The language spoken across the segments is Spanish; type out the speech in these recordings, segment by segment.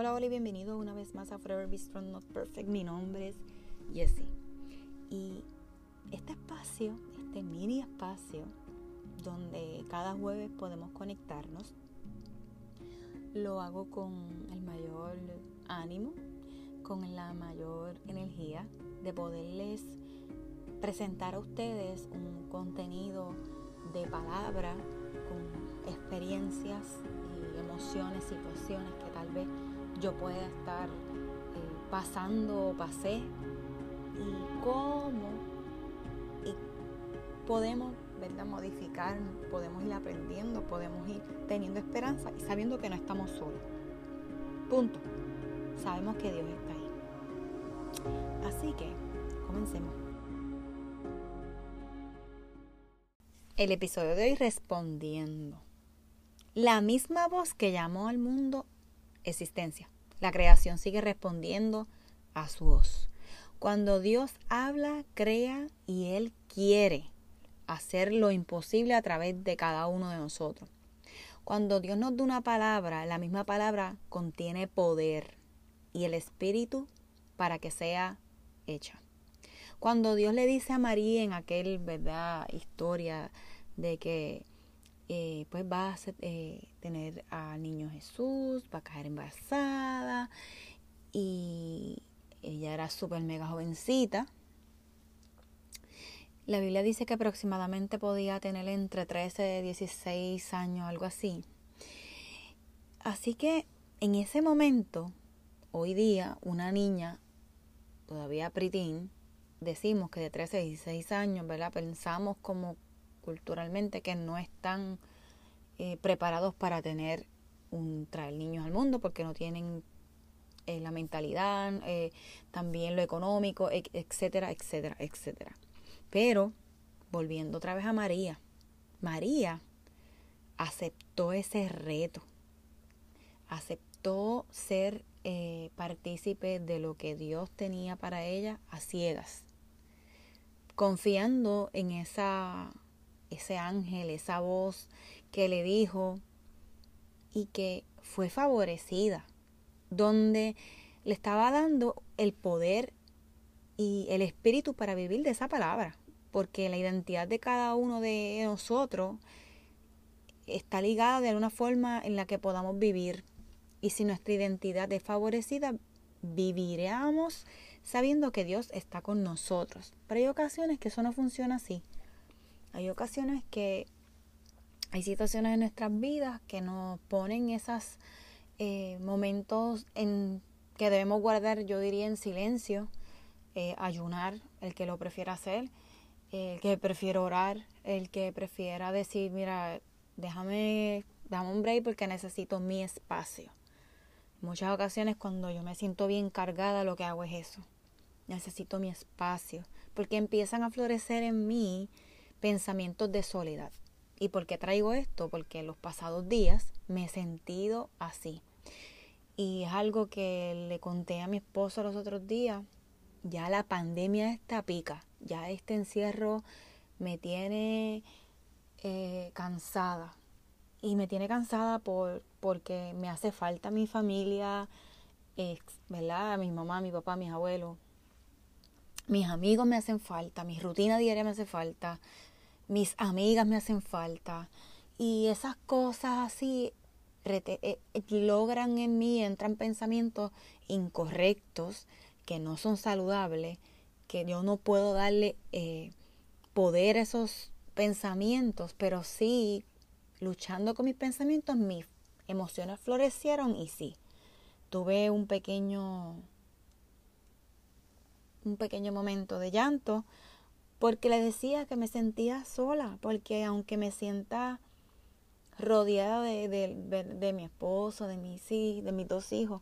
Hola, hola y bienvenido una vez más a Forever Be Strong Not Perfect. Mi nombre es Jessie. Y este espacio, este mini espacio, donde cada jueves podemos conectarnos, lo hago con el mayor ánimo, con la mayor energía de poderles presentar a ustedes un contenido de palabra con experiencias y emociones, situaciones que tal vez yo pueda estar eh, pasando o pasé y cómo y podemos ¿verdad? modificar, podemos ir aprendiendo, podemos ir teniendo esperanza y sabiendo que no estamos solos. Punto. Sabemos que Dios está ahí. Así que comencemos. El episodio de hoy respondiendo. La misma voz que llamó al mundo existencia. La creación sigue respondiendo a su voz. Cuando Dios habla, crea y Él quiere hacer lo imposible a través de cada uno de nosotros. Cuando Dios nos da una palabra, la misma palabra contiene poder y el espíritu para que sea hecha. Cuando Dios le dice a María en aquel, ¿verdad?, historia de que eh, pues va a eh, tener al niño Jesús, va a caer embarazada y ella era súper mega jovencita. La Biblia dice que aproximadamente podía tener entre 13 y 16 años, algo así. Así que en ese momento, hoy día, una niña, todavía pritín, decimos que de 13 a 16 años, ¿verdad? Pensamos como culturalmente que no están eh, preparados para tener un traer niños al mundo porque no tienen eh, la mentalidad, eh, también lo económico, etcétera, etcétera, etcétera. Pero volviendo otra vez a María, María aceptó ese reto, aceptó ser partícipe de lo que Dios tenía para ella a ciegas, confiando en esa ese ángel, esa voz que le dijo y que fue favorecida, donde le estaba dando el poder y el espíritu para vivir de esa palabra, porque la identidad de cada uno de nosotros está ligada de alguna forma en la que podamos vivir. Y si nuestra identidad es favorecida, viviremos sabiendo que Dios está con nosotros. Pero hay ocasiones que eso no funciona así. Hay ocasiones que hay situaciones en nuestras vidas que nos ponen esos eh, momentos en que debemos guardar, yo diría, en silencio, eh, ayunar, el que lo prefiera hacer, el que prefiera orar, el que prefiera decir, mira, déjame, dame un break porque necesito mi espacio. muchas ocasiones cuando yo me siento bien cargada, lo que hago es eso. Necesito mi espacio, porque empiezan a florecer en mí pensamientos de soledad. ¿Y por qué traigo esto? Porque los pasados días me he sentido así. Y es algo que le conté a mi esposo los otros días. Ya la pandemia está pica. Ya este encierro me tiene eh, cansada. Y me tiene cansada por, porque me hace falta mi familia, ¿verdad? Mi mamá, mi papá, mis abuelos. Mis amigos me hacen falta, mi rutina diaria me hace falta, mis amigas me hacen falta. Y esas cosas así eh, logran en mí, entran pensamientos incorrectos que no son saludables, que yo no puedo darle eh, poder a esos pensamientos, pero sí, luchando con mis pensamientos, mis emociones florecieron y sí, tuve un pequeño, un pequeño momento de llanto, porque le decía que me sentía sola, porque aunque me sienta rodeada de, mi esposo, de mis, de mis dos hijos,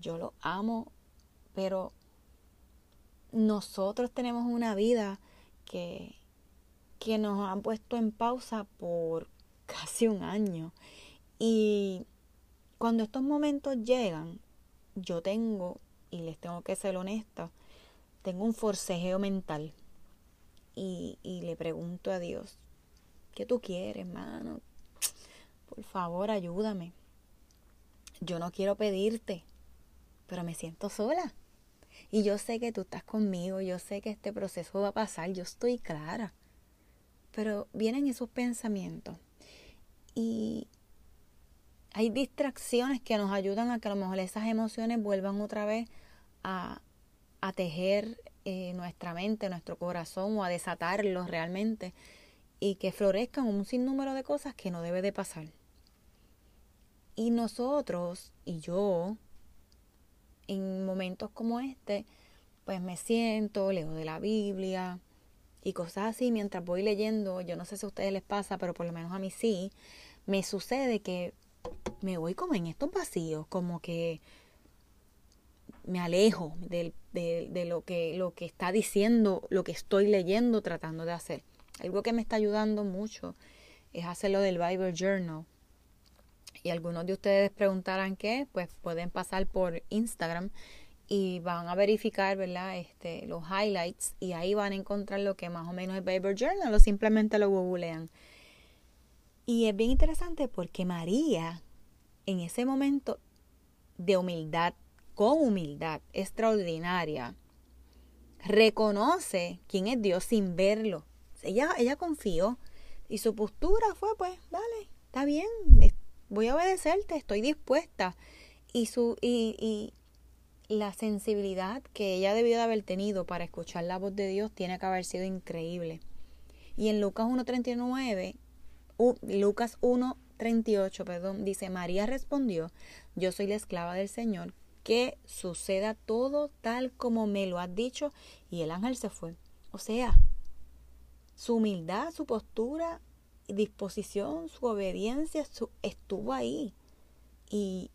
yo los amo, pero nosotros tenemos una vida que, que nos han puesto en pausa por casi un año. Y cuando estos momentos llegan, yo tengo, y les tengo que ser honesta, tengo un forcejeo mental y, le pregunto a Dios, ¿qué tú quieres, hermano? Por favor, ayúdame. Yo no quiero pedirte, pero me siento sola. Y yo sé que tú estás conmigo, yo sé que este proceso va a pasar, yo estoy clara. Pero vienen esos pensamientos y hay distracciones que nos ayudan a que a lo mejor esas emociones vuelvan otra vez a, a tejer eh, nuestra mente, nuestro corazón o a desatarlos realmente y que florezcan un sinnúmero de cosas que no debe de pasar. Y nosotros y yo, en momentos como este, pues me siento, leo de la Biblia y cosas así mientras voy leyendo. Yo no sé si a ustedes les pasa, pero por lo menos a mí sí. Me sucede que me voy como en estos vacíos, como que me alejo de, lo, que, lo que está diciendo, lo que estoy leyendo, tratando de hacer. Algo que me está ayudando mucho es hacerlo del Bible Journal. Y algunos de ustedes preguntarán qué, pues pueden pasar por Instagram y van a verificar, ¿verdad? Este, los highlights y ahí van a encontrar lo que más o menos es Bible Journal o simplemente lo googlean. Y es bien interesante porque María, en ese momento de humildad, con humildad extraordinaria, reconoce quién es Dios sin verlo. Ella, ella confió y su postura fue, pues, dale, está bien, voy a obedecerte, estoy dispuesta. Y, su, y, y la sensibilidad que ella debió de haber tenido para escuchar la voz de Dios tiene que haber sido increíble. Y en Lucas 1.39, Lucas 1.38, perdón, dice, María respondió, yo soy la esclava del Señor, que suceda todo tal como me lo has dicho. Y el ángel se fue. O sea, su humildad, su postura, disposición, su obediencia estuvo ahí. Y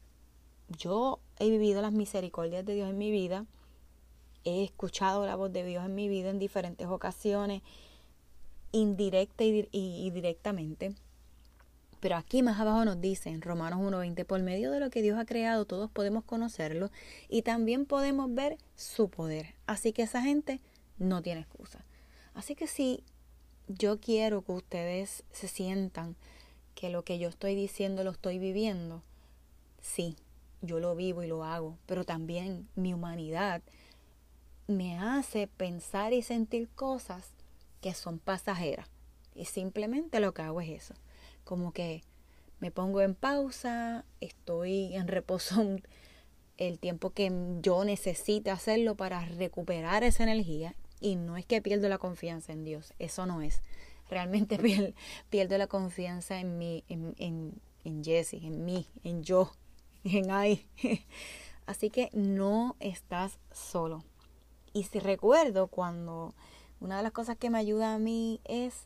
yo he vivido las misericordias de Dios en mi vida. He escuchado la voz de Dios en mi vida en diferentes ocasiones, indirecta y directamente. Pero aquí más abajo nos dice en Romanos 1.20, por medio de lo que Dios ha creado todos podemos conocerlo y también podemos ver su poder. Así que esa gente no tiene excusa. Así que si yo quiero que ustedes se sientan que lo que yo estoy diciendo lo estoy viviendo, sí, yo lo vivo y lo hago, pero también mi humanidad me hace pensar y sentir cosas que son pasajeras. Y simplemente lo que hago es eso como que me pongo en pausa, estoy en reposo el tiempo que yo necesite hacerlo para recuperar esa energía y no es que pierdo la confianza en Dios, eso no es. Realmente pierdo, la confianza en mí, en, en, en Jesse, en mí, en yo, en ahí. Así que no estás solo. Y si recuerdo cuando una de las cosas que me ayuda a mí es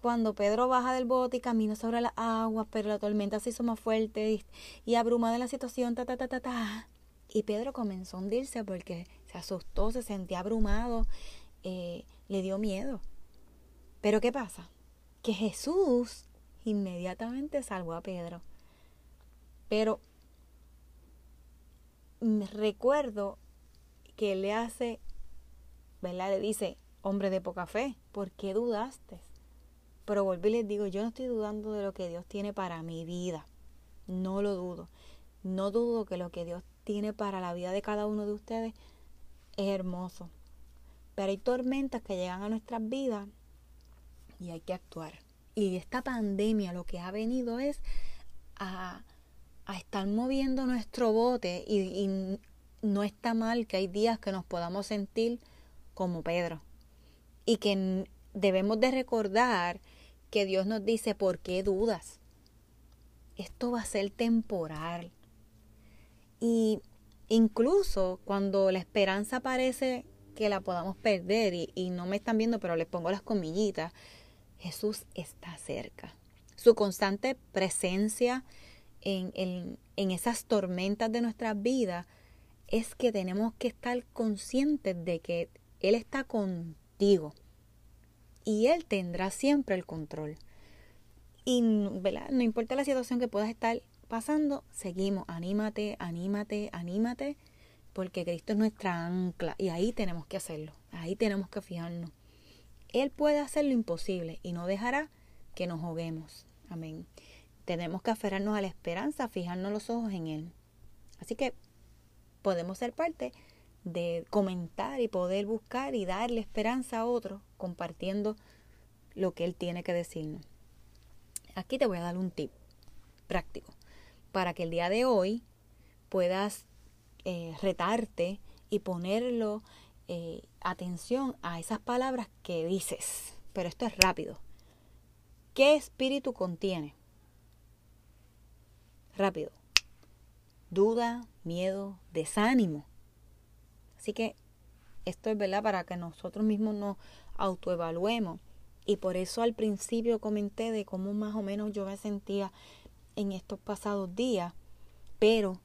cuando Pedro baja del bote y camina sobre las aguas, pero la tormenta se hizo más fuerte y, abrumada en la situación, ta, ta, ta, ta, ta. Y Pedro comenzó a hundirse porque se asustó, se sentía abrumado, eh, le dio miedo. Pero ¿qué pasa? Que Jesús inmediatamente salvó a Pedro. Pero me recuerdo que le hace, ¿verdad? Le dice, hombre de poca fe, ¿por qué dudaste? Pero volví y les digo, yo no estoy dudando de lo que Dios tiene para mi vida. No lo dudo. No dudo que lo que Dios tiene para la vida de cada uno de ustedes es hermoso. Pero hay tormentas que llegan a nuestras vidas y hay que actuar. Y esta pandemia lo que ha venido es a, a estar moviendo nuestro bote y, y no está mal que hay días que nos podamos sentir como Pedro. Y que debemos de recordar que Dios nos dice, ¿por qué dudas? Esto va a ser temporal. Y incluso cuando la esperanza parece que la podamos perder y, no me están viendo, pero les pongo las comillitas, Jesús está cerca. Su constante presencia en, en, en esas tormentas de nuestras vidas es que tenemos que estar conscientes de que Él está contigo y Él tendrá siempre el control. Y no importa la situación que puedas estar pasando, seguimos, anímate, anímate, anímate, porque Cristo es nuestra ancla y ahí tenemos que hacerlo, ahí tenemos que fijarnos. Él puede hacer lo imposible y no dejará que nos ahoguemos. Amén. Tenemos que aferrarnos a la esperanza, fijarnos los ojos en Él. Así que podemos ser parte de comentar y poder buscar y darle esperanza a otros compartiendo lo que Él tiene que decirnos. Aquí te voy a dar un tip práctico para que el día de hoy puedas eh, retarte y ponerlo eh, atención a esas palabras que dices. Pero esto es rápido. ¿Qué espíritu contiene? Rápido. Duda, miedo, desánimo. Así que esto es verdad para que nosotros mismos nos autoevaluemos. Y por eso al principio comenté de cómo más o menos yo me sentía en estos pasados días. Pero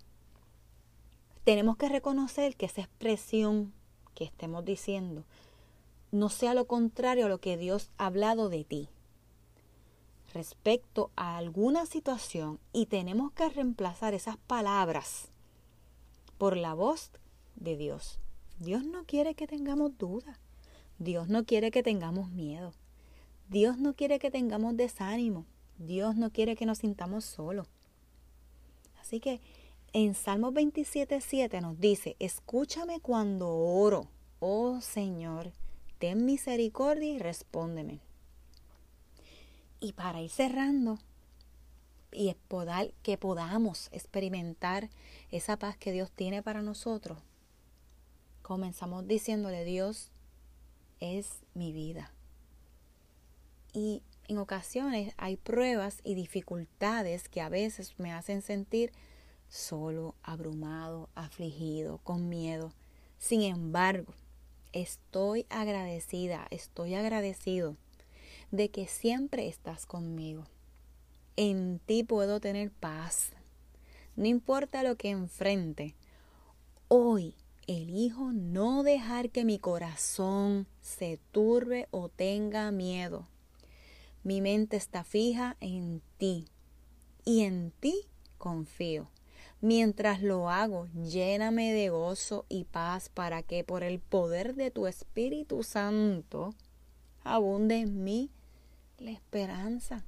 tenemos que reconocer que esa expresión que estemos diciendo no sea lo contrario a lo que Dios ha hablado de ti respecto a alguna situación y tenemos que reemplazar esas palabras por la voz de Dios. Dios no quiere que tengamos duda. Dios no quiere que tengamos miedo. Dios no quiere que tengamos desánimo. Dios no quiere que nos sintamos solos. Así que en Salmos 27.7 nos dice, escúchame cuando oro, oh Señor, ten misericordia y respóndeme. Y para ir cerrando y que podamos experimentar esa paz que Dios tiene para nosotros, comenzamos diciéndole, Dios es mi vida. Y en ocasiones hay pruebas y dificultades que a veces me hacen sentir solo, abrumado, afligido, con miedo. Sin embargo, estoy agradecida, estoy agradecido de que siempre estás conmigo. En ti puedo tener paz. No importa lo que enfrente. Hoy elijo no dejar que mi corazón se turbe o tenga miedo. Mi mente está fija en ti y en ti confío. Mientras lo hago, lléname de gozo y paz para que por el poder de tu Espíritu Santo abunde en mí la esperanza.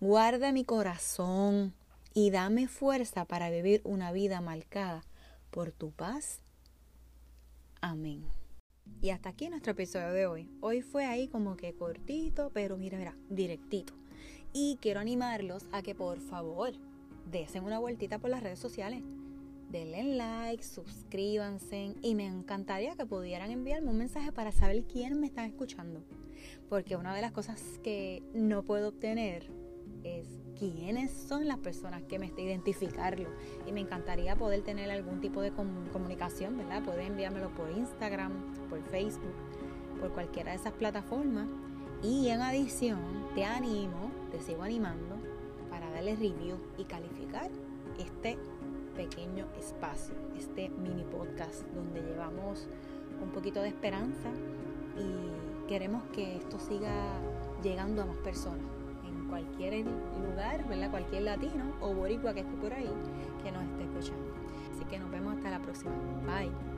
Guarda mi corazón y dame fuerza para vivir una vida marcada por tu paz. Amén. Y hasta aquí nuestro episodio de hoy. Hoy fue ahí como que cortito, pero mira, mira, directito. Y quiero animarlos a que por favor desen una vueltita por las redes sociales. Denle like, suscríbanse y me encantaría que pudieran enviarme un mensaje para saber quién me está escuchando. Porque una de las cosas que no puedo obtener es quiénes son las personas que me están identificando. Y me encantaría poder tener algún tipo de comunicación, ¿verdad? Pueden enviármelo por Instagram, por Facebook, por cualquiera de esas plataformas. Y en adición, te animo, te sigo animando para darle review y calificar este pequeño espacio, este mini podcast donde llevamos un poquito de esperanza y queremos que esto siga llegando a más personas cualquier lugar, ¿verdad? Cualquier latino o boricua que esté por ahí que nos esté escuchando. Así que nos vemos hasta la próxima. Bye.